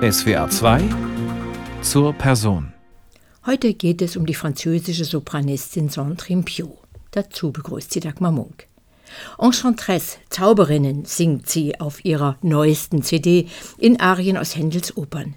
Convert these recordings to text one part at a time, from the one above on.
SWR 2 zur Person. Heute geht es um die französische Sopranistin Sandrine Piau. Dazu begrüßt sie Dagmar Munk. Enchantress, Zauberinnen, singt sie auf ihrer neuesten CD in Arien aus Händels Opern.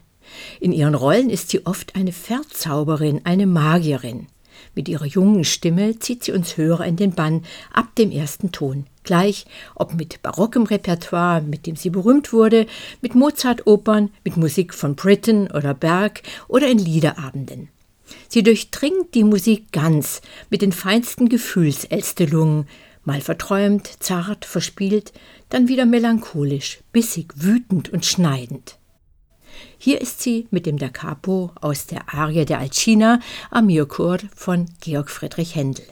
In ihren Rollen ist sie oft eine Verzauberin, eine Magierin. Mit ihrer jungen Stimme zieht sie uns Hörer in den Bann ab dem ersten Ton. Gleich, ob mit barockem Repertoire, mit dem sie berühmt wurde, mit Mozart-Opern, mit Musik von Britten oder Berg oder in Liederabenden. Sie durchdringt die Musik ganz mit den feinsten Gefühlselstelungen, mal verträumt, zart, verspielt, dann wieder melancholisch, bissig, wütend und schneidend. Hier ist sie mit dem Da Capo aus der Arie der Alcina Amirkur von Georg Friedrich Händel.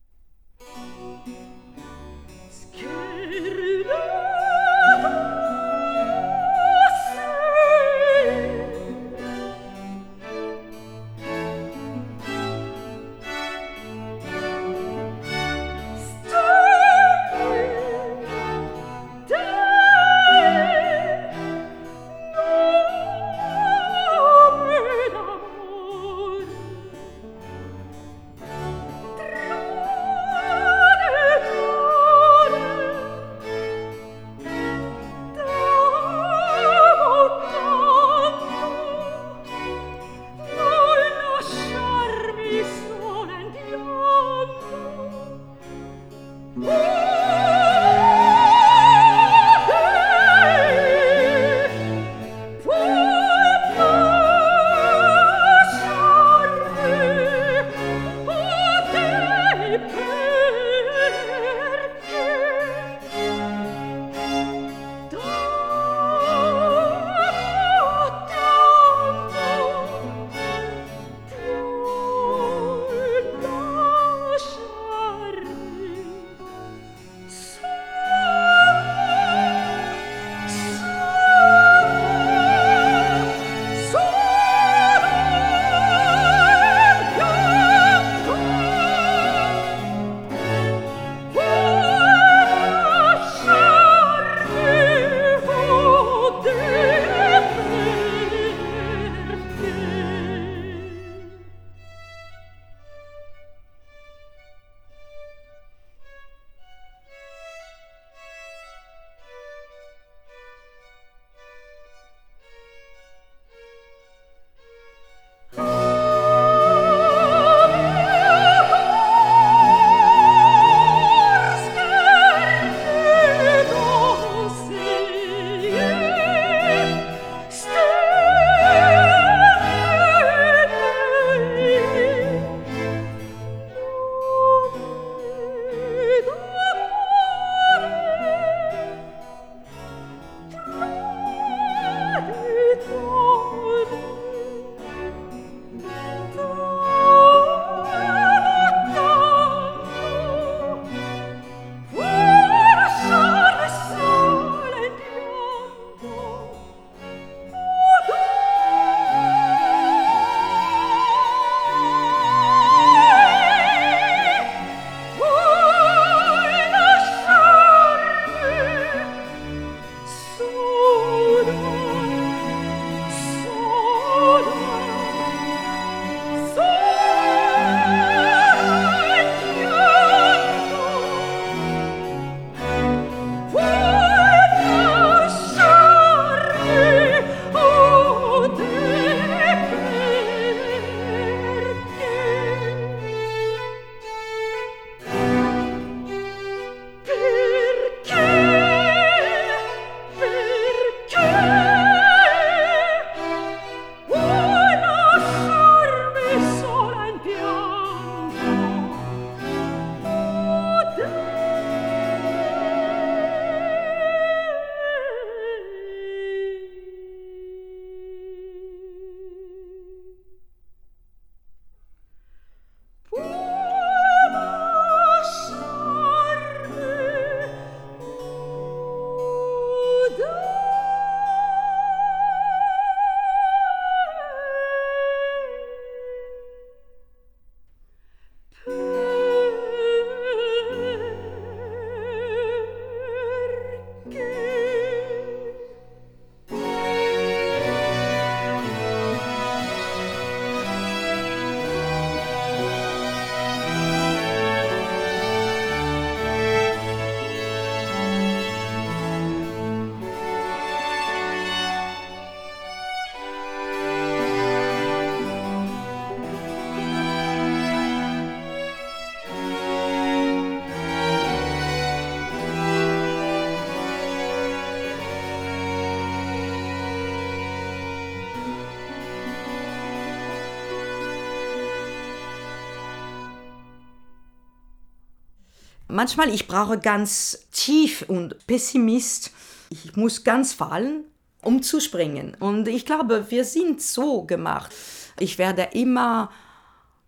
Manchmal ich brauche ganz tief und Pessimist. Ich muss ganz fallen, um zu springen. Und ich glaube, wir sind so gemacht. Ich werde immer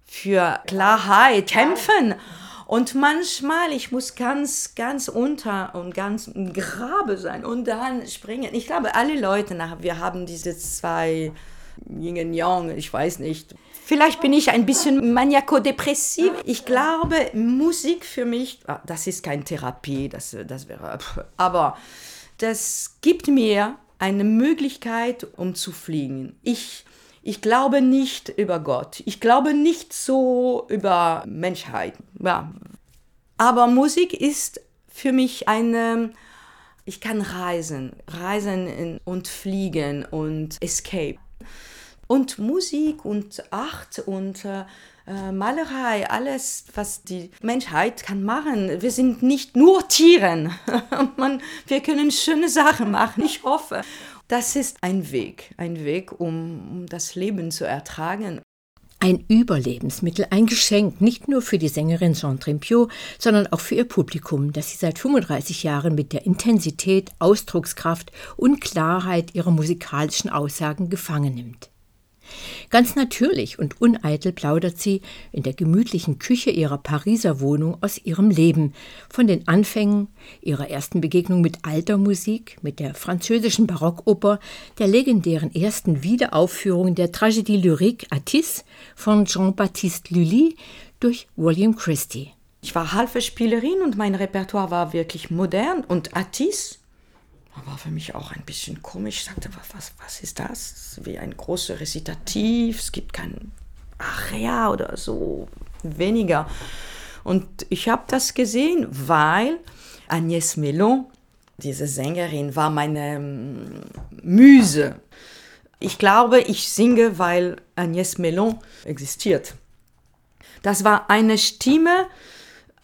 für Klarheit kämpfen. Und manchmal, ich muss ganz, ganz unter und ganz im Grabe sein und dann springen. Ich glaube, alle Leute, wir haben diese zwei Yin und Yang, ich weiß nicht. Vielleicht bin ich ein bisschen maniaco-depressiv. Ich glaube, Musik für mich, ah, das ist keine Therapie, das, das wäre, aber das gibt mir eine Möglichkeit, um zu fliegen. Ich, ich glaube nicht über Gott. Ich glaube nicht so über Menschheit. Ja. Aber Musik ist für mich eine, ich kann reisen, reisen und fliegen und escape. Und Musik und Art und äh, äh, Malerei, alles, was die Menschheit kann machen. Wir sind nicht nur Tieren. Man, wir können schöne Sachen machen, ich hoffe. Das ist ein Weg, ein Weg, um, um das Leben zu ertragen. Ein Überlebensmittel, ein Geschenk, nicht nur für die Sängerin Jean Trimpiot, sondern auch für ihr Publikum, das sie seit 35 Jahren mit der Intensität, Ausdruckskraft und Klarheit ihrer musikalischen Aussagen gefangen nimmt. Ganz natürlich und uneitel plaudert sie in der gemütlichen Küche ihrer Pariser Wohnung aus ihrem Leben, von den Anfängen, ihrer ersten Begegnung mit alter Musik, mit der französischen Barockoper, der legendären ersten Wiederaufführung der Tragédie lyrique Atis von Jean-Baptiste Lully durch William Christie. Ich war halbe Spielerin und mein Repertoire war wirklich modern und Atis war für mich auch ein bisschen komisch. Ich sagte, was, was ist das? Wie ein großes Rezitativ, es gibt kein Aria oder so, weniger. Und ich habe das gesehen, weil Agnès Melon, diese Sängerin, war meine Müse. Ich glaube, ich singe, weil Agnès Melon existiert. Das war eine Stimme,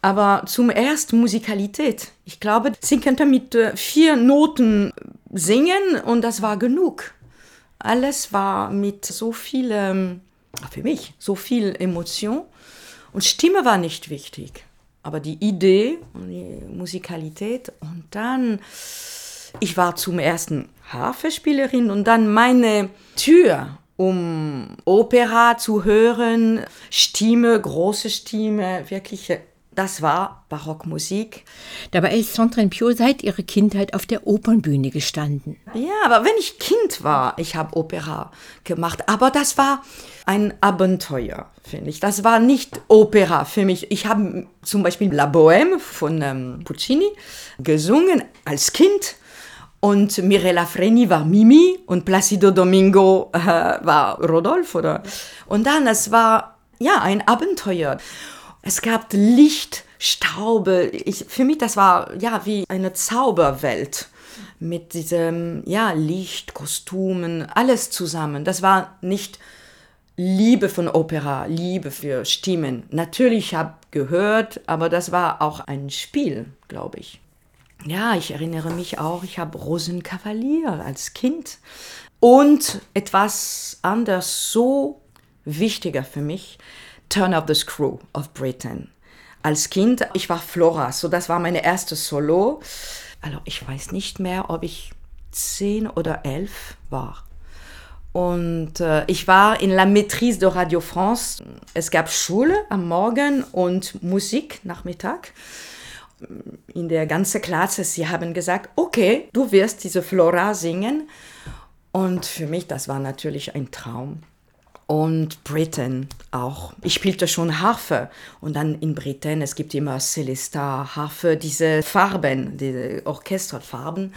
aber zum ersten Musikalität. Ich glaube, sie könnte mit äh, vier Noten singen und das war genug. Alles war mit so viel, ähm, für mich, so viel Emotion. Und Stimme war nicht wichtig, aber die Idee und die Musikalität. Und dann, ich war zum ersten Harfespielerin und dann meine Tür um Opera zu hören, Stimme, große Stimme, wirkliche das war Barockmusik. Dabei ist Sandrine Pio seit ihrer Kindheit auf der Opernbühne gestanden. Ja, aber wenn ich Kind war, ich habe Opera gemacht. Aber das war ein Abenteuer, finde ich. Das war nicht Opera für mich. Ich habe zum Beispiel La Bohème von ähm, Puccini gesungen als Kind. Und Mirella Freni war Mimi und Placido Domingo äh, war Rodolph, oder? Und dann, es war ja ein Abenteuer. Es gab Licht, Staube. Ich, für mich, das war ja wie eine Zauberwelt mit diesem ja, Licht, Kostümen, alles zusammen. Das war nicht Liebe von Opera, Liebe für Stimmen. Natürlich habe ich gehört, aber das war auch ein Spiel, glaube ich. Ja, ich erinnere mich auch, ich habe Rosenkavalier als Kind und etwas anders so wichtiger für mich, Turn of the Screw of Britain. Als Kind, ich war Flora, so das war meine erste Solo. Also ich weiß nicht mehr, ob ich zehn oder elf war. Und äh, ich war in La Maîtrise de Radio France. Es gab Schule am Morgen und Musik Nachmittag. In der ganzen Klasse, sie haben gesagt, okay, du wirst diese Flora singen. Und für mich, das war natürlich ein Traum und Britain auch. Ich spielte schon Harfe und dann in Britain, es gibt immer Celesta, Harfe, diese Farben, diese Orchesterfarben.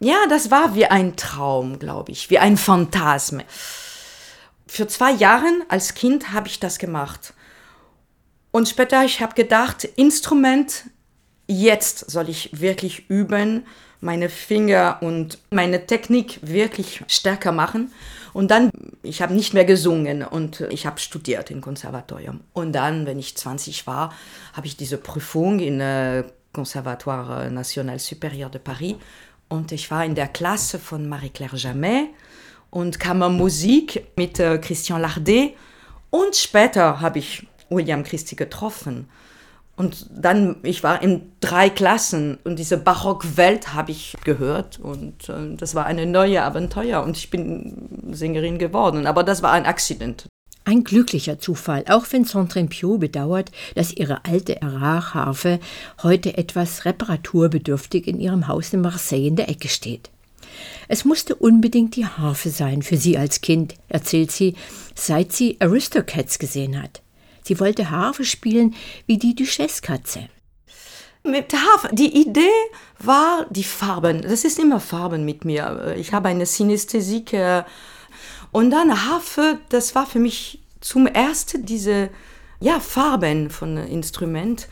Ja, das war wie ein Traum, glaube ich, wie ein Phantasm. Für zwei Jahre als Kind habe ich das gemacht. Und später, ich habe gedacht, Instrument, jetzt soll ich wirklich üben, meine Finger und meine Technik wirklich stärker machen. Und dann, ich habe nicht mehr gesungen und ich habe studiert im Konservatorium. Und dann, wenn ich 20 war, habe ich diese Prüfung in äh, Conservatoire National Supérieur de Paris. Und ich war in der Klasse von Marie-Claire Jamet und Kammermusik mit äh, Christian Lardet. Und später habe ich William Christie getroffen. Und dann, ich war in drei Klassen und diese Barockwelt habe ich gehört und äh, das war eine neue Abenteuer und ich bin Sängerin geworden. Aber das war ein Accident. Ein glücklicher Zufall, auch wenn Centrimpio bedauert, dass ihre alte Erard-Harfe heute etwas reparaturbedürftig in ihrem Haus in Marseille in der Ecke steht. Es musste unbedingt die Harfe sein für sie als Kind, erzählt sie, seit sie Aristocats gesehen hat. Sie wollte Harfe spielen wie die Duchesse-Katze. Mit Harfe, die Idee war die Farben. Das ist immer Farben mit mir. Ich habe eine Synästhesie. Und dann Harfe, das war für mich zum ersten diese ja, Farben von Instrument.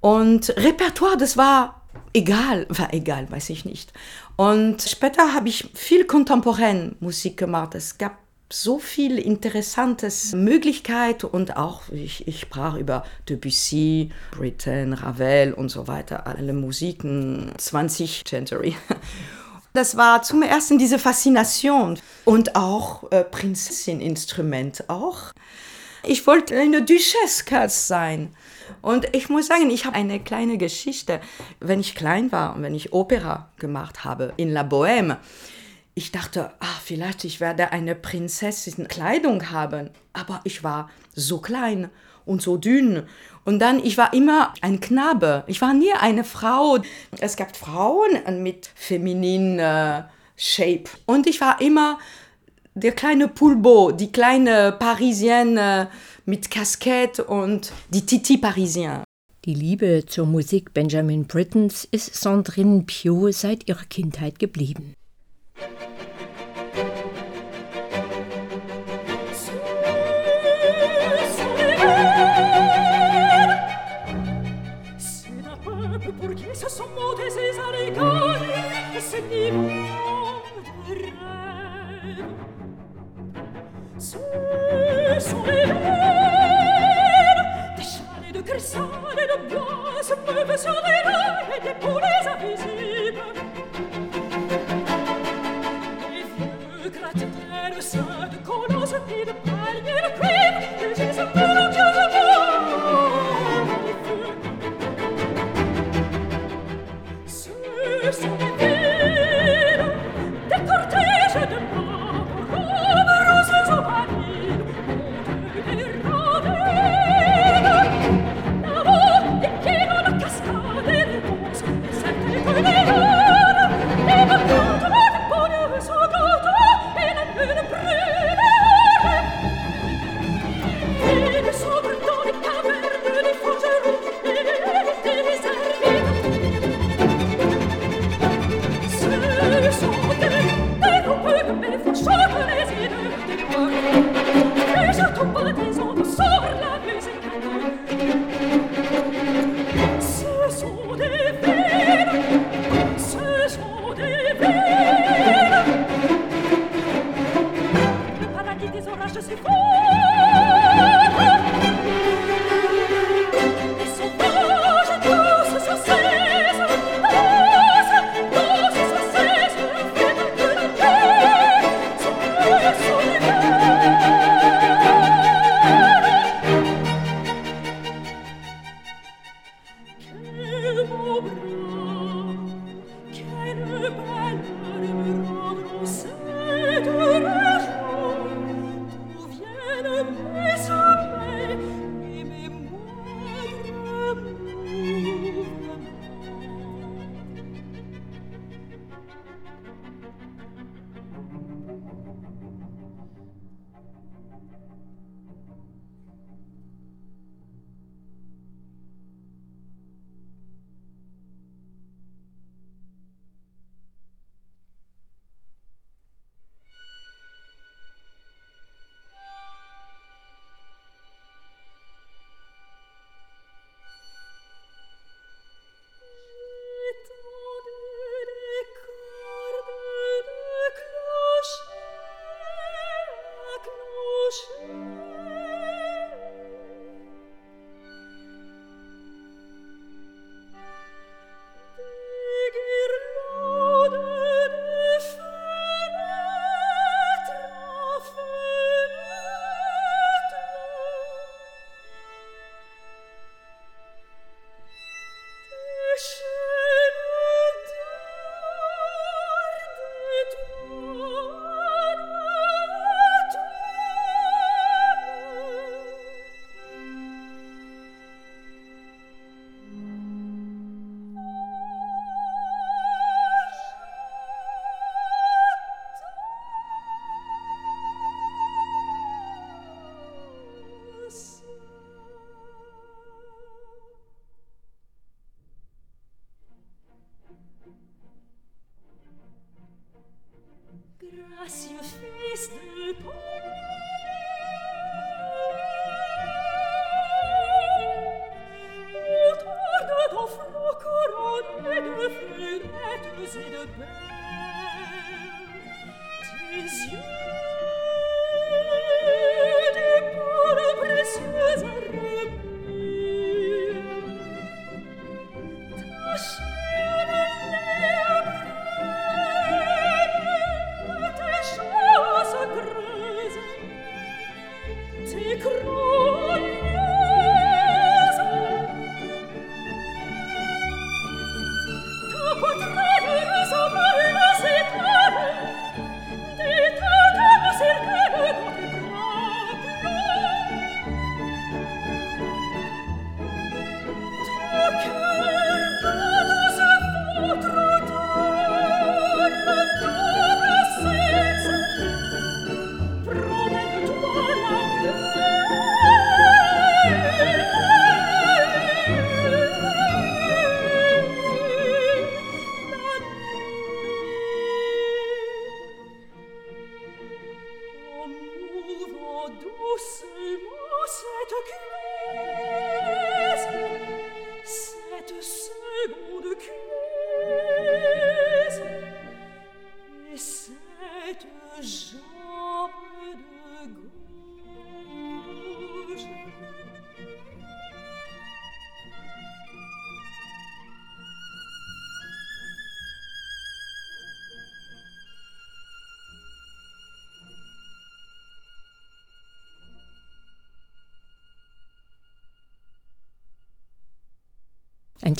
Und Repertoire, das war egal, war egal, weiß ich nicht. Und später habe ich viel kontemporäre Musik gemacht. Es gab so viel interessantes Möglichkeit und auch ich, ich sprach über Debussy, Britten, Ravel und so weiter, alle Musiken 20 Century. Das war zum ersten diese Faszination und auch äh, Prinzessin-Instrument auch. Ich wollte eine Duchesse sein. Und ich muss sagen, ich habe eine kleine Geschichte. Wenn ich klein war und wenn ich Opera gemacht habe in La Bohème, ich dachte, ach, vielleicht ich werde eine Prinzessin-Kleidung haben. Aber ich war so klein und so dünn. Und dann, ich war immer ein Knabe. Ich war nie eine Frau. Es gab Frauen mit femininen äh, Shape. Und ich war immer der kleine Poulbeau, die kleine Parisienne mit Casquette und die Titi Parisien. Die Liebe zur Musik Benjamin Brittens ist Sandrine Piot seit ihrer Kindheit geblieben. so 오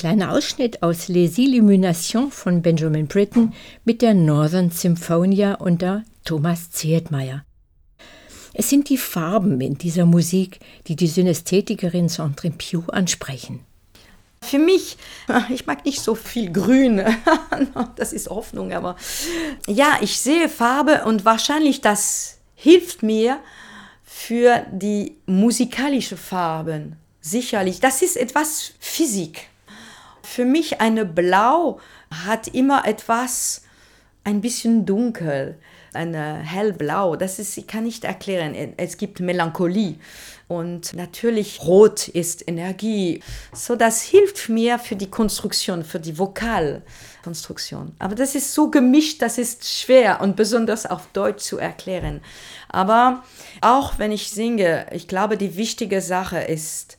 kleiner Ausschnitt aus Les Illuminations von Benjamin Britten mit der Northern Symphonia unter Thomas Zietmeier. Es sind die Farben in dieser Musik, die die Synästhetikerin Saint-Trépieux ansprechen. Für mich, ich mag nicht so viel Grün, das ist Hoffnung, aber ja, ich sehe Farbe und wahrscheinlich das hilft mir für die musikalische Farben. Sicherlich, das ist etwas Physik. Für mich eine Blau hat immer etwas ein bisschen dunkel, eine hellblau. Das ist, ich kann nicht erklären. Es gibt Melancholie und natürlich Rot ist Energie. So, das hilft mir für die Konstruktion, für die Vokalkonstruktion. Aber das ist so gemischt, das ist schwer und besonders auf Deutsch zu erklären. Aber auch wenn ich singe, ich glaube, die wichtige Sache ist,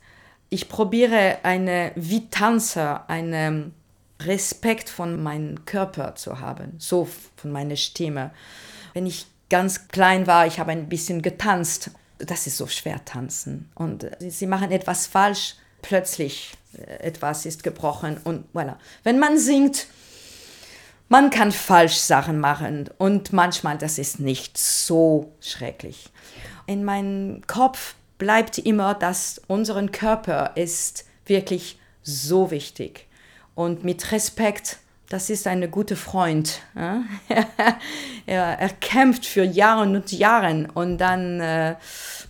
ich probiere eine, wie Tanzer, einen Respekt von meinem Körper zu haben, so von meiner Stimme. Wenn ich ganz klein war, ich habe ein bisschen getanzt. Das ist so schwer tanzen. Und sie machen etwas falsch, plötzlich äh, etwas ist gebrochen und voilà. Wenn man singt, man kann falsch Sachen machen und manchmal das ist nicht so schrecklich. In meinem Kopf bleibt immer, dass unseren Körper ist wirklich so wichtig. Und mit Respekt, das ist ein guter Freund. er, kämpft für Jahre und Jahre und dann, äh,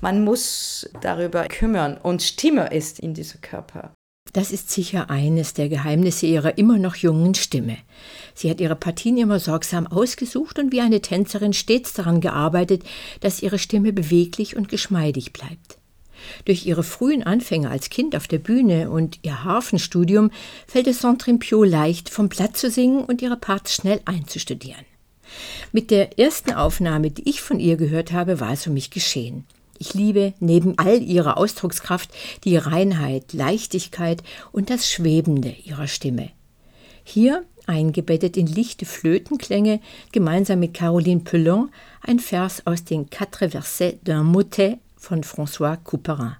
man muss darüber kümmern. Und Stimme ist in diesem Körper. Das ist sicher eines der Geheimnisse ihrer immer noch jungen Stimme. Sie hat ihre Partien immer sorgsam ausgesucht und wie eine Tänzerin stets daran gearbeitet, dass ihre Stimme beweglich und geschmeidig bleibt. Durch ihre frühen Anfänge als Kind auf der Bühne und ihr Harfenstudium fällt es Saint-Trimpiot leicht, vom Blatt zu singen und ihre Parts schnell einzustudieren. Mit der ersten Aufnahme, die ich von ihr gehört habe, war es um mich geschehen. Ich liebe neben all ihrer Ausdruckskraft die Reinheit, Leichtigkeit und das Schwebende ihrer Stimme. Hier, eingebettet in lichte Flötenklänge, gemeinsam mit Caroline Pelon, ein Vers aus den Quatre Versets d'un Motet von François Couperin.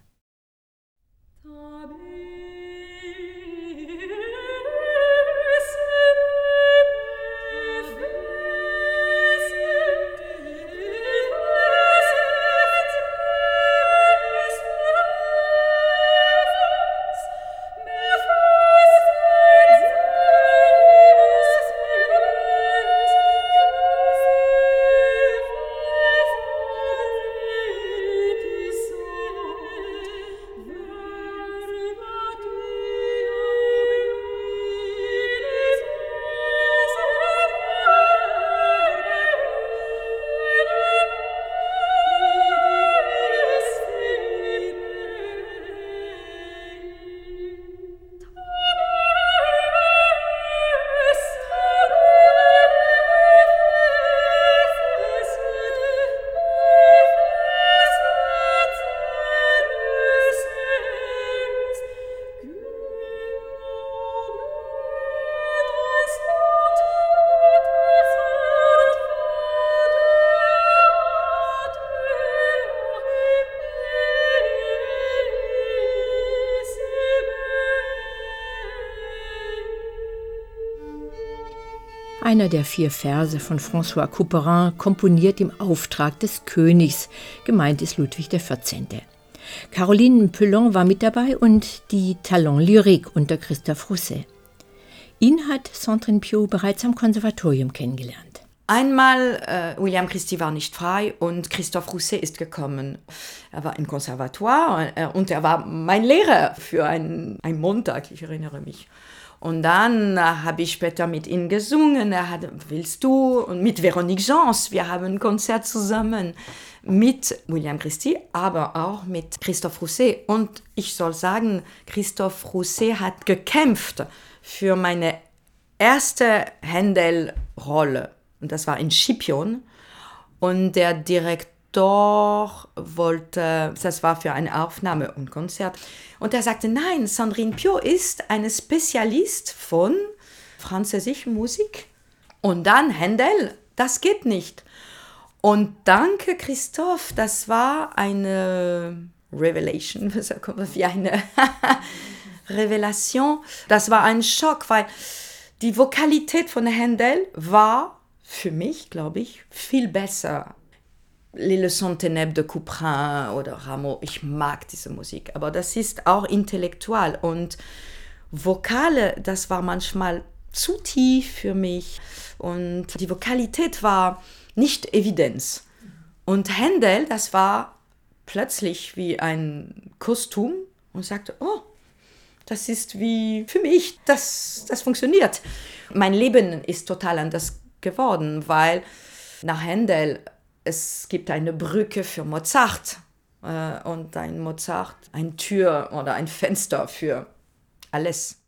Einer der vier Verse von François Couperin, komponiert im Auftrag des Königs. Gemeint ist Ludwig XIV. Caroline Pelon war mit dabei und die Talent Lyrique unter Christophe Rousset. Ihn hat Sandrine Pio bereits am Konservatorium kennengelernt. Einmal, äh, William Christie war nicht frei und Christophe Rousset ist gekommen. Er war im Konservatoire äh, und er war mein Lehrer für einen, einen Montag, ich erinnere mich. Und dann äh, habe ich später mit ihm gesungen. Er hat, willst du? Und mit Veronique Jans. Wir haben ein Konzert zusammen mit William Christie, aber auch mit Christophe Rousset. Und ich soll sagen, Christophe Rousset hat gekämpft für meine erste Händel-Rolle. Und das war in Scipion. Und der Direktor wollte, das war für eine Aufnahme und Konzert. Und er sagte, nein, Sandrine Pio ist eine Spezialist von französischer Musik. Und dann Händel, das geht nicht. Und danke, Christoph, das war eine Revelation, wie eine Revelation. Das war ein Schock, weil die Vokalität von Händel war für mich, glaube ich, viel besser. Les Leçons Ténèbres de Couperin oder Rameau, ich mag diese Musik, aber das ist auch intellektual und Vokale, das war manchmal zu tief für mich und die Vokalität war nicht Evidenz. Und Händel, das war plötzlich wie ein Kostüm und sagte, oh, das ist wie für mich, das, das funktioniert. Mein Leben ist total anders geworden, weil nach Händel es gibt eine Brücke für Mozart äh, und ein Mozart, ein Tür oder ein Fenster für alles.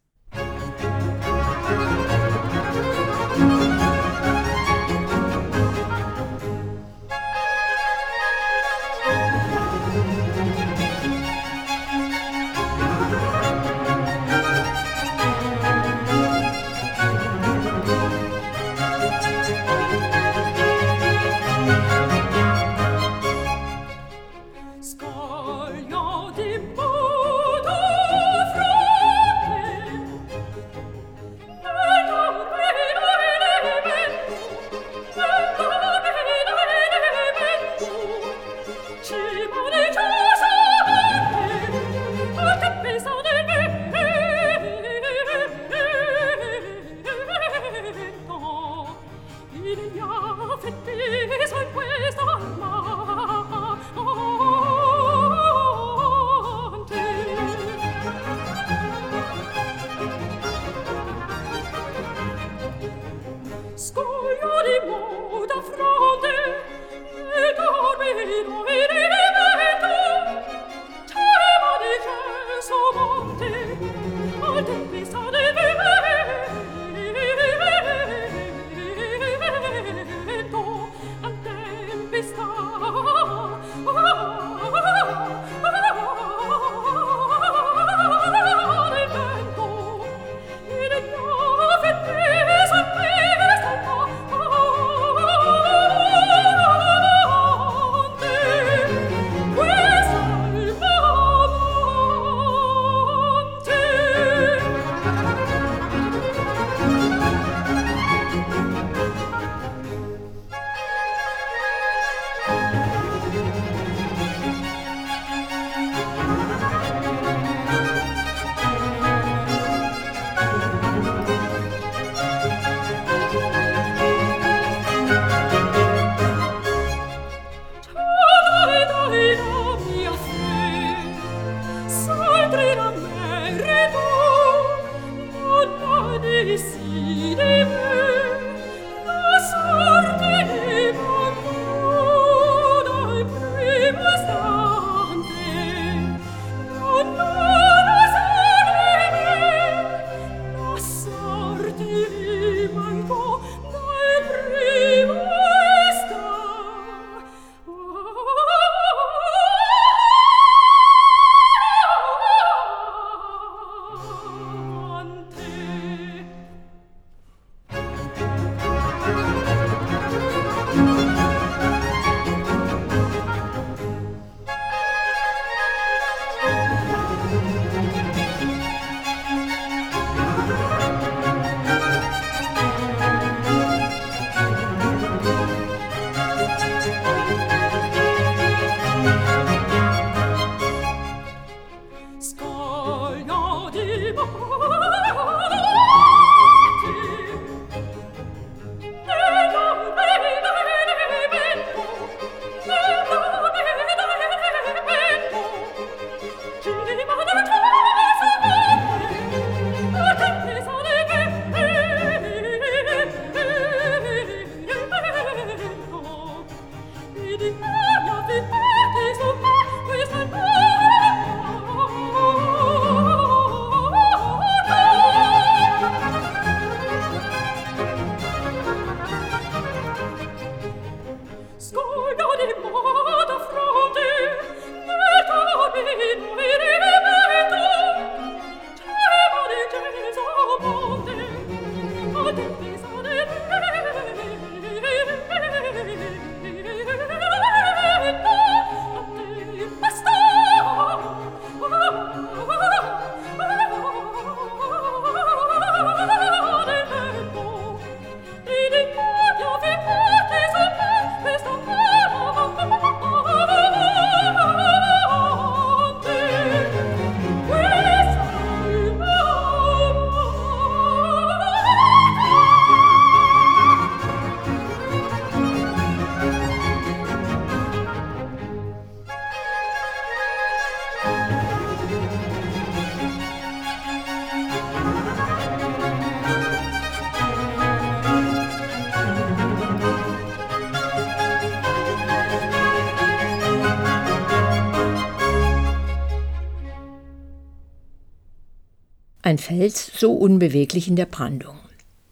Ein Fels so unbeweglich in der Brandung.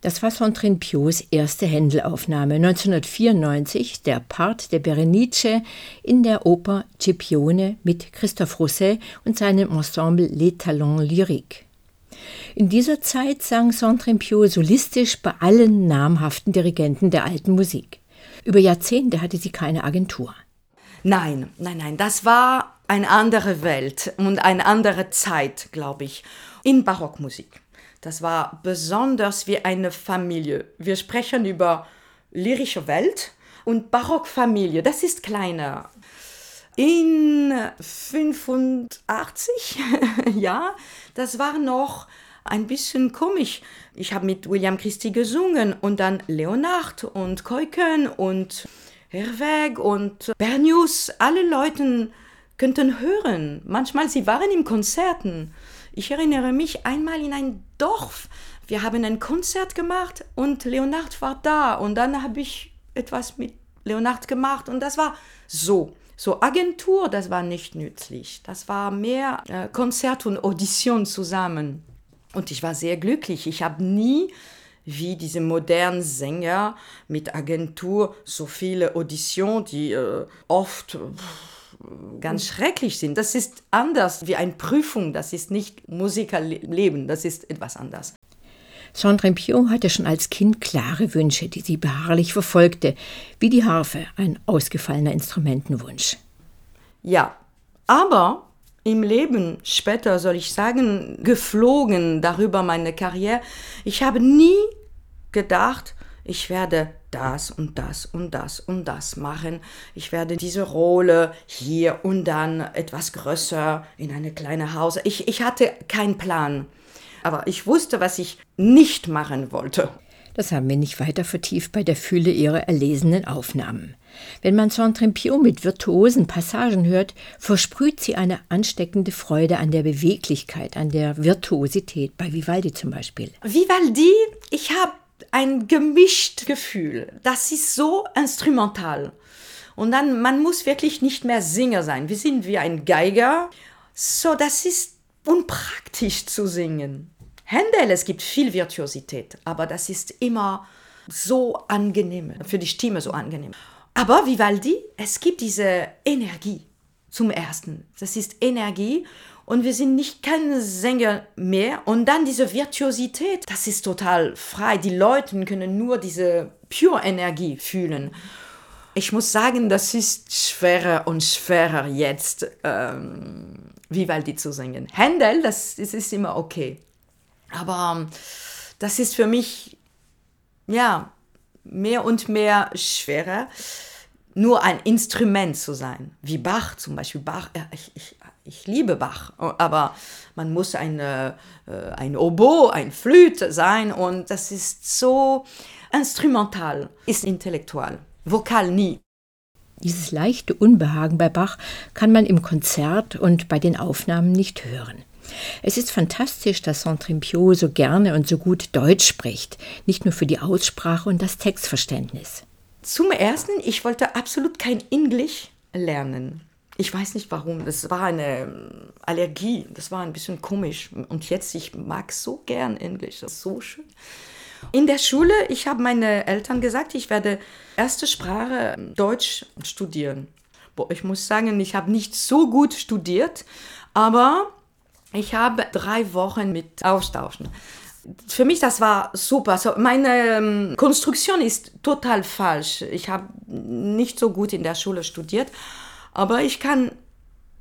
Das war Centrin-Piots erste Händelaufnahme 1994, der Part der Berenice in der Oper Scipione mit Christophe Rousset und seinem Ensemble Les Talents Lyriques. In dieser Zeit sang Centrin-Piot solistisch bei allen namhaften Dirigenten der alten Musik. Über Jahrzehnte hatte sie keine Agentur. Nein, nein, nein, das war eine andere Welt und eine andere Zeit, glaube ich in Barockmusik. Das war besonders wie eine Familie. Wir sprechen über lyrische Welt und Barockfamilie. Das ist kleiner. In 85, ja, das war noch ein bisschen komisch. Ich habe mit William Christie gesungen und dann Leonard und Keuken und Herweg und Bernius. Alle Leute könnten hören. Manchmal sie waren in Konzerten. Ich erinnere mich einmal in ein Dorf. Wir haben ein Konzert gemacht und Leonard war da und dann habe ich etwas mit Leonard gemacht und das war so. So Agentur, das war nicht nützlich. Das war mehr äh, Konzert und Audition zusammen. Und ich war sehr glücklich. Ich habe nie wie diese modernen Sänger mit Agentur so viele Auditions, die äh, oft pff, ganz schrecklich sind. Das ist anders wie eine Prüfung, das ist nicht Musikerleben, das ist etwas anders. Sandrine Piot hatte schon als Kind klare Wünsche, die sie beharrlich verfolgte, wie die Harfe, ein ausgefallener Instrumentenwunsch. Ja, aber im Leben später, soll ich sagen, geflogen darüber meine Karriere. Ich habe nie gedacht, ich werde das und das und das und das machen. Ich werde diese Rolle hier und dann etwas größer in eine kleine Haus. Ich, ich hatte keinen Plan. Aber ich wusste, was ich nicht machen wollte. Das haben wir nicht weiter vertieft bei der Fülle ihrer erlesenen Aufnahmen. Wenn man Centrimpio mit virtuosen Passagen hört, versprüht sie eine ansteckende Freude an der Beweglichkeit, an der Virtuosität, bei Vivaldi zum Beispiel. Vivaldi, ich habe ein gemischt Gefühl. Das ist so instrumental. Und dann, man muss wirklich nicht mehr Singer sein. Wir sind wie ein Geiger. So, das ist unpraktisch zu singen. Händel, es gibt viel Virtuosität, aber das ist immer so angenehm, für die Stimme so angenehm. Aber Vivaldi, es gibt diese Energie zum Ersten. Das ist Energie und wir sind nicht keine Sänger mehr. Und dann diese Virtuosität, das ist total frei. Die Leute können nur diese pure Energie fühlen. Ich muss sagen, das ist schwerer und schwerer jetzt, ähm, Vivaldi zu singen. Händel, das, das ist immer okay. Aber ähm, das ist für mich, ja, mehr und mehr schwerer, nur ein Instrument zu sein. Wie Bach zum Beispiel. Bach, ich, ich ich liebe Bach, aber man muss eine, äh, ein Oboe, ein Flüte sein und das ist so instrumental, ist intellektual, vokal nie. Dieses leichte Unbehagen bei Bach kann man im Konzert und bei den Aufnahmen nicht hören. Es ist fantastisch, dass Centrimpio so gerne und so gut Deutsch spricht, nicht nur für die Aussprache und das Textverständnis. Zum Ersten, ich wollte absolut kein Englisch lernen. Ich weiß nicht warum. Das war eine ähm, Allergie. Das war ein bisschen komisch. Und jetzt, ich mag so gern Englisch. Das ist so schön. In der Schule, ich habe meine Eltern gesagt, ich werde erste Sprache ähm, Deutsch studieren. Boah, ich muss sagen, ich habe nicht so gut studiert, aber ich habe drei Wochen mit Austauschen. Für mich, das war super. So, meine ähm, Konstruktion ist total falsch. Ich habe nicht so gut in der Schule studiert, aber ich kann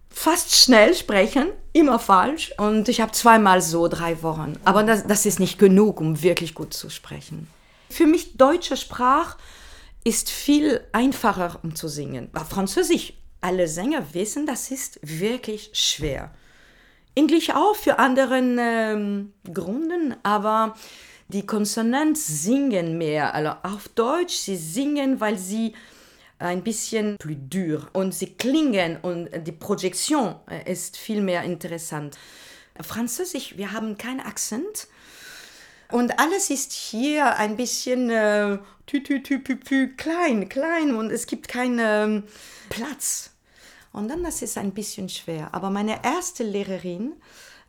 fast schnell sprechen, immer falsch. Und ich habe zweimal so drei Wochen. Aber das, das ist nicht genug, um wirklich gut zu sprechen. Für mich deutsche Sprache ist viel einfacher, um zu singen. Französisch, alle Sänger wissen, das ist wirklich schwer. Englisch auch für anderen ähm, Gründen, aber die Konsonanten singen mehr. Also auf Deutsch, sie singen, weil sie ein bisschen plus dur und sie klingen und die Projektion äh, ist viel mehr interessant. Französisch, wir haben keinen Akzent und alles ist hier ein bisschen äh, tü, tü, tü, pü, pü, klein, klein und es gibt keinen ähm, Platz. Und dann das ist ein bisschen schwer. Aber meine erste Lehrerin,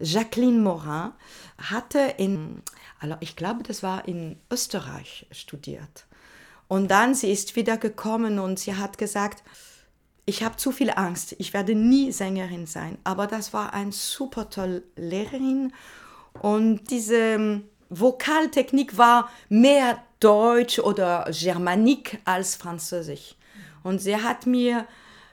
Jacqueline Morin, hatte in, also ich glaube, das war in Österreich studiert. Und dann, sie ist wieder gekommen und sie hat gesagt, ich habe zu viel Angst, ich werde nie Sängerin sein. Aber das war eine super tolle Lehrerin und diese ähm, Vokaltechnik war mehr Deutsch oder Germanik als Französisch. Und sie hat mir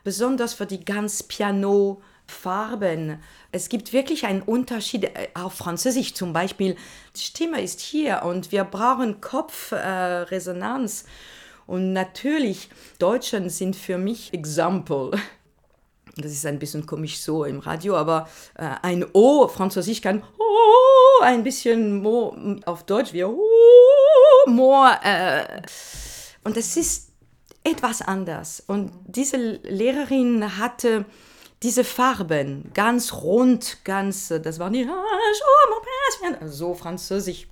besonders für die ganz Piano Farben. Es gibt wirklich einen Unterschied. Äh, auf Französisch zum Beispiel, die Stimme ist hier und wir brauchen Kopfresonanz. Äh, und natürlich, Deutschen sind für mich Example. Das ist ein bisschen komisch so im Radio, aber äh, ein O, Französisch kann oh, ein bisschen more, auf Deutsch wie oh, more. Äh, und es ist etwas anders. Und diese Lehrerin hatte diese Farben, ganz rund, ganz, das war nicht so französisch.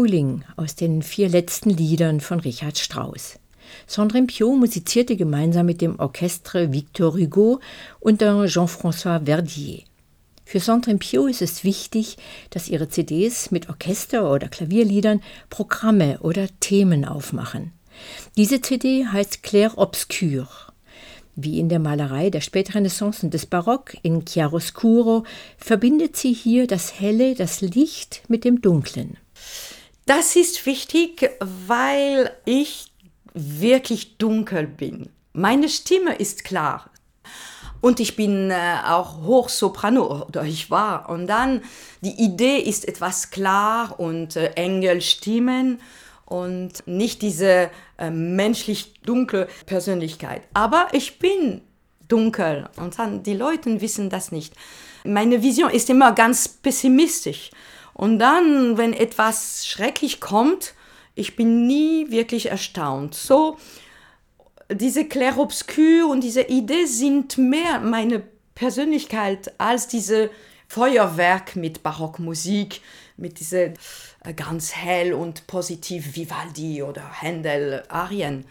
Frühling aus den vier letzten Liedern von Richard Strauss. Sandrine Piot musizierte gemeinsam mit dem Orchestre Victor Hugo unter Jean-François Verdier. Für Sandrine Piot ist es wichtig, dass ihre CDs mit Orchester- oder Klavierliedern Programme oder Themen aufmachen. Diese CD heißt Clair Obscur. Wie in der Malerei der Spätrenaissance und des Barock in Chiaroscuro verbindet sie hier das Helle, das Licht mit dem Dunklen. Das ist wichtig, weil ich wirklich dunkel bin. Meine Stimme ist klar. Und ich bin äh, auch Hochsoprano, oder ich war. Und dann, die Idee ist etwas klar und äh, Engelstimmen und nicht diese äh, menschlich dunkle Persönlichkeit. Aber ich bin dunkel und dann, die Leute wissen das nicht. Meine Vision ist immer ganz pessimistisch. Und dann, wenn etwas schrecklich kommt, ich bin nie wirklich erstaunt. So, diese Clairobscur und diese Idee sind mehr meine Persönlichkeit als diese Feuerwerk mit Barockmusik, mit diese äh, ganz hell und positiv Vivaldi oder Händel Arien.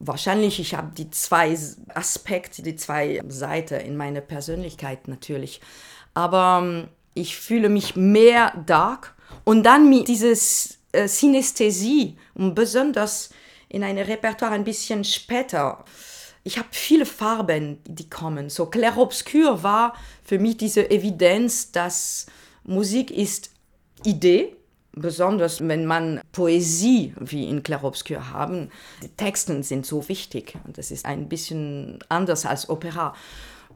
Wahrscheinlich, ich habe die zwei Aspekte, die zwei Seiten in meiner Persönlichkeit natürlich. Aber ähm, ich fühle mich mehr dark und dann mit dieses äh, Synästhesie und besonders in einem Repertoire ein bisschen später. Ich habe viele Farben, die kommen. So Clair-Obscur war für mich diese Evidenz, dass Musik ist Idee, besonders wenn man Poesie wie in Clair-Obscur haben. Die Texte sind so wichtig und das ist ein bisschen anders als Opera.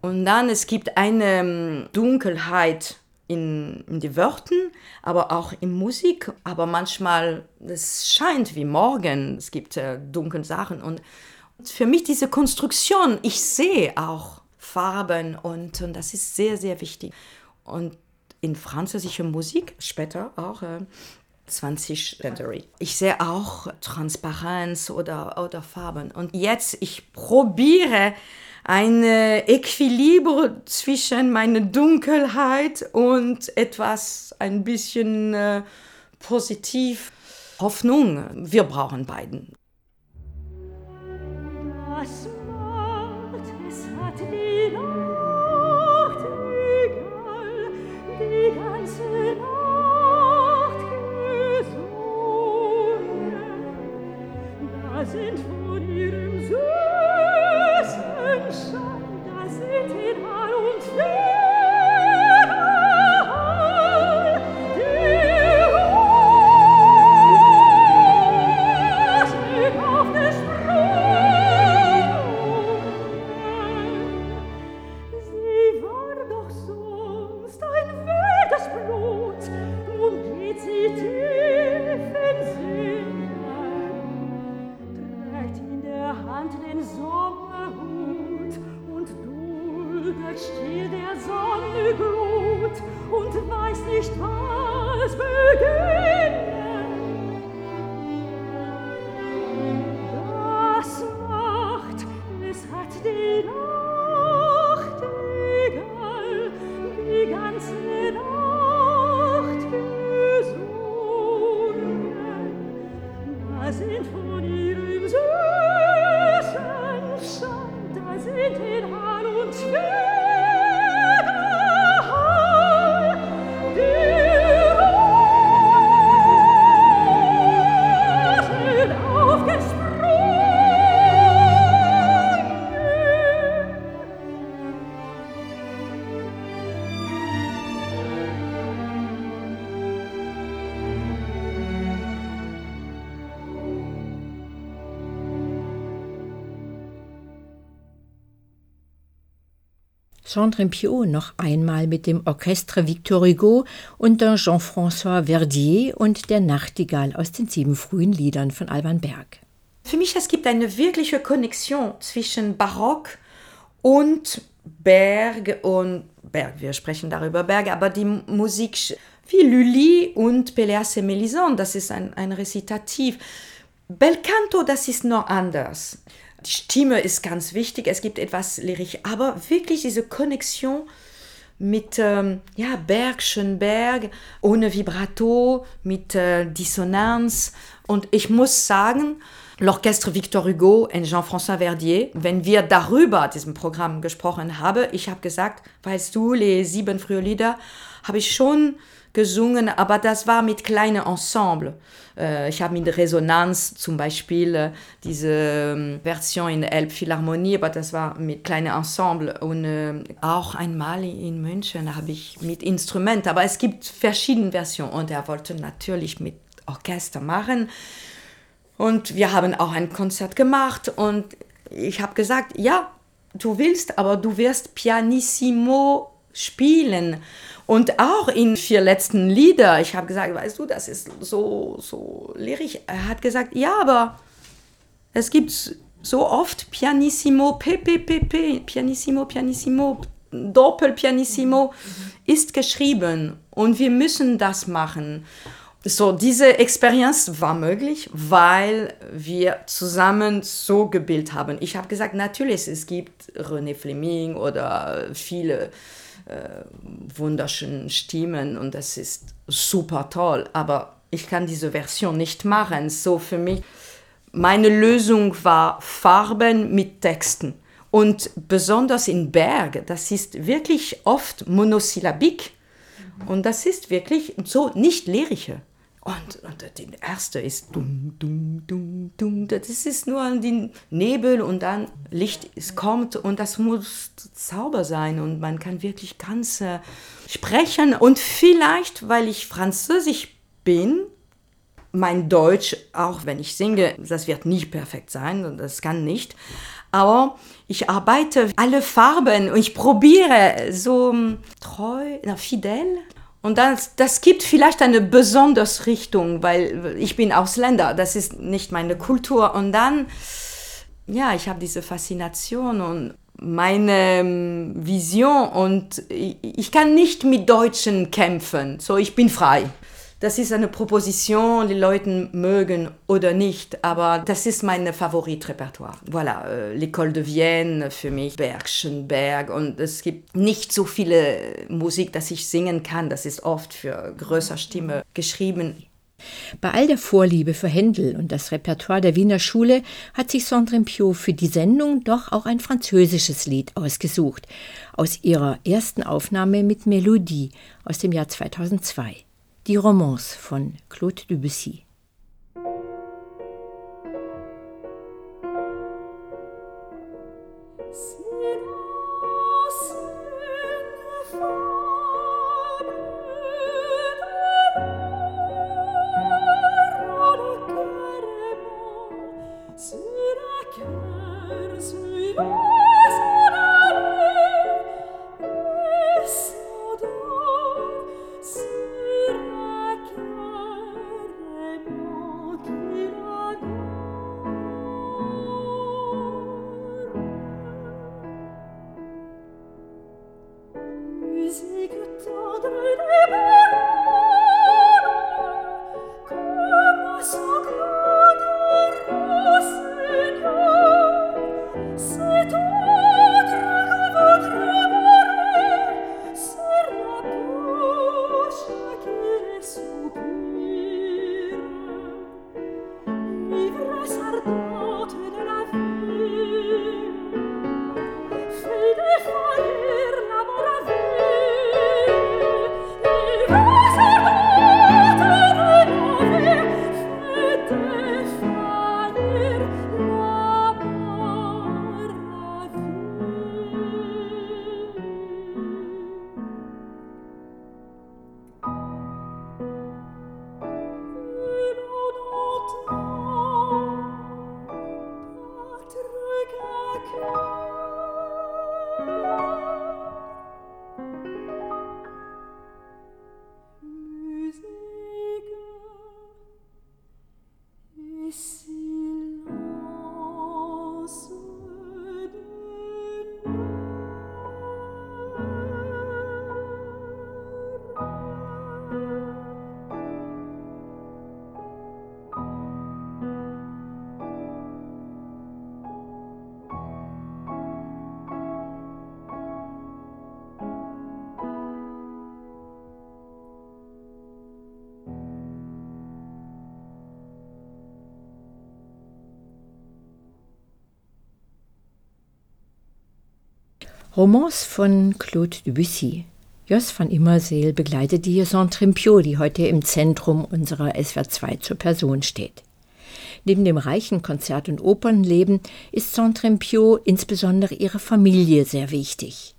Und dann es gibt eine ähm, Dunkelheit in, in die Wörtern, aber auch in Musik. Aber manchmal, es scheint wie morgen, es gibt äh, dunkle Sachen. Und für mich diese Konstruktion, ich sehe auch Farben und, und das ist sehr, sehr wichtig. Und in französischer Musik, später auch äh, 20 Century. Ich sehe auch Transparenz oder, oder Farben. Und jetzt, ich probiere ein Equilibre zwischen meiner Dunkelheit und etwas ein bisschen äh, positiv. Hoffnung, wir brauchen beiden. Sind Sandrine Piot noch einmal mit dem Orchestre Victor Hugo unter Jean-François Verdier und der Nachtigall aus den sieben frühen Liedern von Alban Berg. Für mich es gibt eine wirkliche Konnexion zwischen Barock und Berg und Berg. Wir sprechen darüber Berg, aber die Musik wie Lully und Péléas et Mélisande, das ist ein, ein Rezitativ. Belcanto, das ist noch anders. Die Stimme ist ganz wichtig, es gibt etwas lyrisch, aber wirklich diese Konnexion mit ähm, ja, Berg, Schönberg, ohne Vibrato, mit äh, Dissonanz. Und ich muss sagen, L'Orchestre Victor Hugo und Jean-François Verdier, wenn wir darüber, diesem Programm gesprochen haben, ich habe gesagt, weißt du, les sieben frühe Lieder, habe ich schon gesungen, aber das war mit kleinen Ensemble. Äh, ich habe mit Resonanz zum Beispiel äh, diese ähm, Version in Elbphilharmonie, aber das war mit kleinen Ensemble. Und äh, auch einmal in München habe ich mit Instrument, aber es gibt verschiedene Versionen und er wollte natürlich mit Orchester machen. Und wir haben auch ein Konzert gemacht und ich habe gesagt, ja, du willst, aber du wirst pianissimo spielen. Und auch in vier letzten Lieder, ich habe gesagt, weißt du, das ist so, so lyrisch. Er hat gesagt, ja, aber es gibt so oft Pianissimo, PPPP, Pianissimo, Pianissimo, Doppel Pianissimo ist geschrieben und wir müssen das machen. So, diese Experience war möglich, weil wir zusammen so gebildet haben. Ich habe gesagt, natürlich, es gibt René Fleming oder viele äh, wunderschönen Stimmen und das ist super toll, aber ich kann diese Version nicht machen. So für mich, meine Lösung war Farben mit Texten. Und besonders in Berg, das ist wirklich oft monosyllabik. Und das ist wirklich so nicht lyrische. Und, und der erste ist dum, dum, dum, dum. Das ist nur den Nebel und dann Licht es kommt und das muss Zauber sein und man kann wirklich ganz äh, sprechen. Und vielleicht, weil ich Französisch bin, mein Deutsch, auch wenn ich singe, das wird nicht perfekt sein, das kann nicht. Aber ich arbeite alle Farben und ich probiere so treu, na, fidel und das, das gibt vielleicht eine besondere Richtung, weil ich bin Ausländer, das ist nicht meine Kultur. Und dann, ja, ich habe diese Faszination und meine ähm, Vision und ich kann nicht mit Deutschen kämpfen. So, ich bin frei das ist eine Proposition, die Leute mögen oder nicht, aber das ist mein Favoritrepertoire. Voilà, äh, L'École de Vienne für mich, Bergschenberg und es gibt nicht so viele Musik, dass ich singen kann. Das ist oft für größere Stimme geschrieben. Bei all der Vorliebe für Händel und das Repertoire der Wiener Schule hat sich Sandrine Piot für die Sendung doch auch ein französisches Lied ausgesucht, aus ihrer ersten Aufnahme mit Melodie aus dem Jahr 2002. Die Romance von Claude Debussy. Romance von Claude Debussy. Jos van Immerseel begleitet die Saint-Trimpiot, die heute im Zentrum unserer SWR2 zur Person steht. Neben dem reichen Konzert- und Opernleben ist Saint-Trimpiot insbesondere ihre Familie sehr wichtig.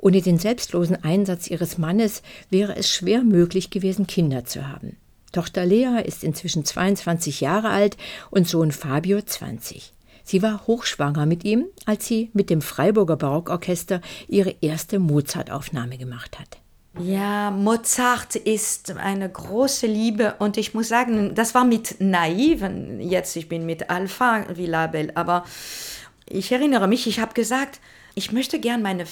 Ohne den selbstlosen Einsatz ihres Mannes wäre es schwer möglich gewesen, Kinder zu haben. Tochter Lea ist inzwischen 22 Jahre alt und Sohn Fabio 20. Sie war hochschwanger mit ihm, als sie mit dem Freiburger Barockorchester ihre erste Mozart-Aufnahme gemacht hat. Ja, Mozart ist eine große Liebe und ich muss sagen, das war mit Naiven, jetzt ich bin mit Alpha wie Label, aber ich erinnere mich, ich habe gesagt, ich möchte gern meine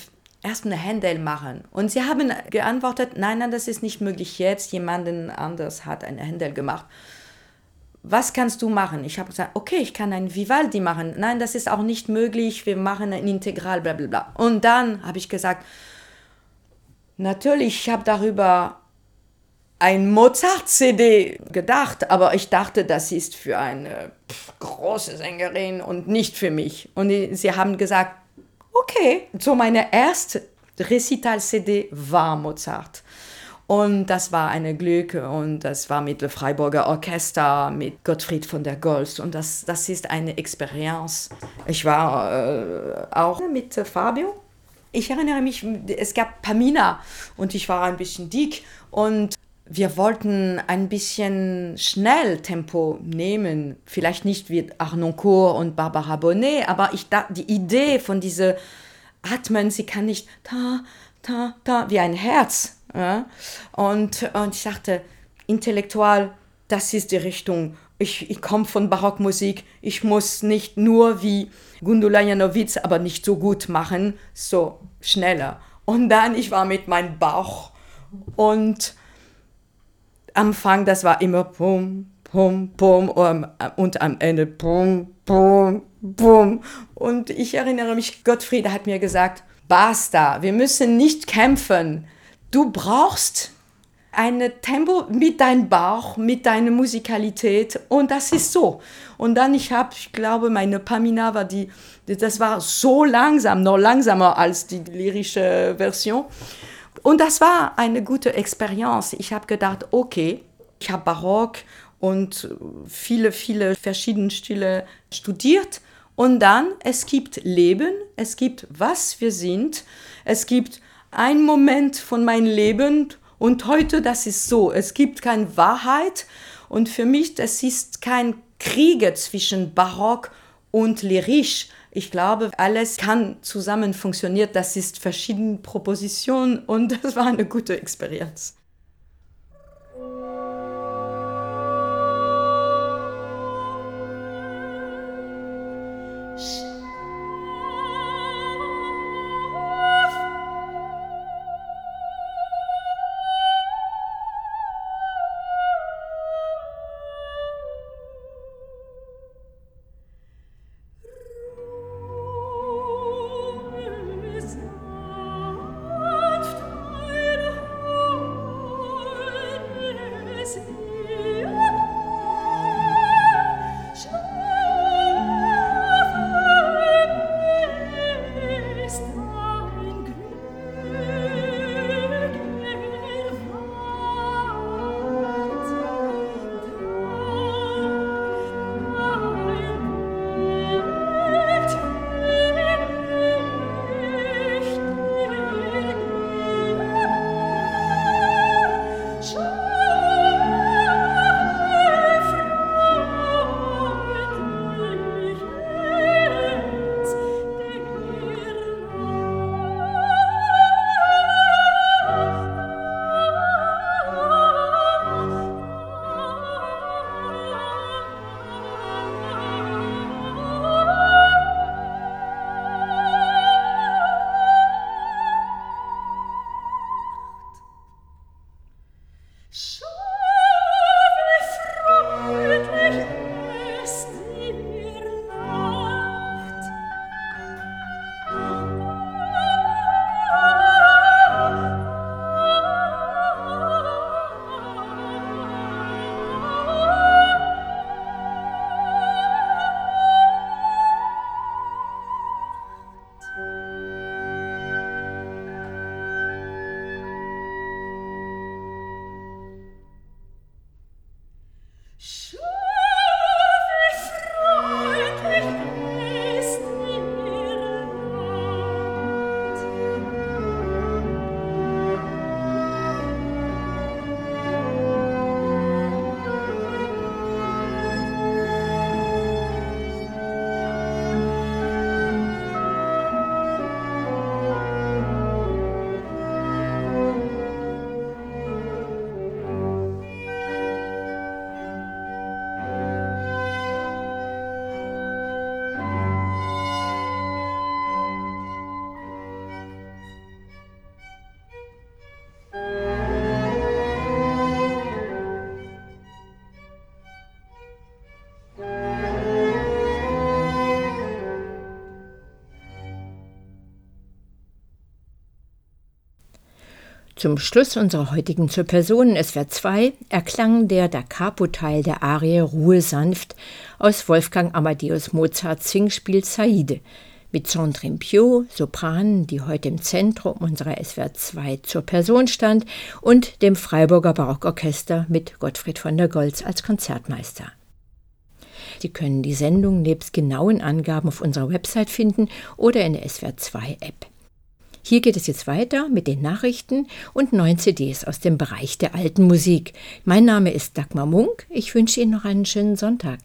ersten Händel machen. Und sie haben geantwortet, nein, nein, das ist nicht möglich jetzt, jemanden anders hat ein Händel gemacht was kannst du machen? Ich habe gesagt, okay, ich kann ein Vivaldi machen. Nein, das ist auch nicht möglich, wir machen ein Integral, bla bla bla. Und dann habe ich gesagt, natürlich, ich habe darüber ein Mozart-CD gedacht, aber ich dachte, das ist für eine große Sängerin und nicht für mich. Und sie haben gesagt, okay, so meine erste Recital-CD war Mozart. Und das war eine Glück und das war mit dem Freiburger Orchester, mit Gottfried von der Golst und das, das ist eine Experience. Ich war äh, auch mit Fabio. Ich erinnere mich, es gab Pamina und ich war ein bisschen dick und wir wollten ein bisschen schnell Tempo nehmen, vielleicht nicht wie Arnoncourt und Barbara Bonnet, aber ich die Idee von diese Atmen, sie kann nicht ta ta ta wie ein Herz ja? Und, und ich dachte, intellektual, das ist die Richtung. Ich, ich komme von Barockmusik, ich muss nicht nur wie Gundula Janowitz, aber nicht so gut machen, so schneller. Und dann, ich war mit meinem Bauch und am Anfang, das war immer pum, pum, pum und am Ende pum, pum, pum. Und ich erinnere mich, Gottfried hat mir gesagt, basta, wir müssen nicht kämpfen du brauchst ein Tempo mit deinem Bauch, mit deiner Musikalität und das ist so. Und dann ich habe, ich glaube, meine Pamina war die, das war so langsam, noch langsamer als die lyrische Version. Und das war eine gute Experience. Ich habe gedacht, okay, ich habe Barock und viele, viele verschiedene Stile studiert. Und dann, es gibt Leben, es gibt, was wir sind, es gibt ein Moment von meinem Leben und heute das ist so. Es gibt keine Wahrheit und für mich das ist kein Krieg zwischen Barock und Lyrisch. Ich glaube, alles kann zusammen funktionieren. Das ist verschiedene Propositionen und das war eine gute Experience. Shh. Zum Schluss unserer heutigen zur Personen SWR 2 erklang der Da Capo-Teil der Arie Ruhe sanft aus Wolfgang Amadeus Mozarts Singspiel Saide mit Sandrine Piot, Sopran, die heute im Zentrum unserer SWR 2 zur Person stand, und dem Freiburger Barockorchester mit Gottfried von der Goltz als Konzertmeister. Sie können die Sendung nebst genauen Angaben auf unserer Website finden oder in der SWR 2 App. Hier geht es jetzt weiter mit den Nachrichten und neuen CDs aus dem Bereich der alten Musik. Mein Name ist Dagmar Munk. Ich wünsche Ihnen noch einen schönen Sonntag.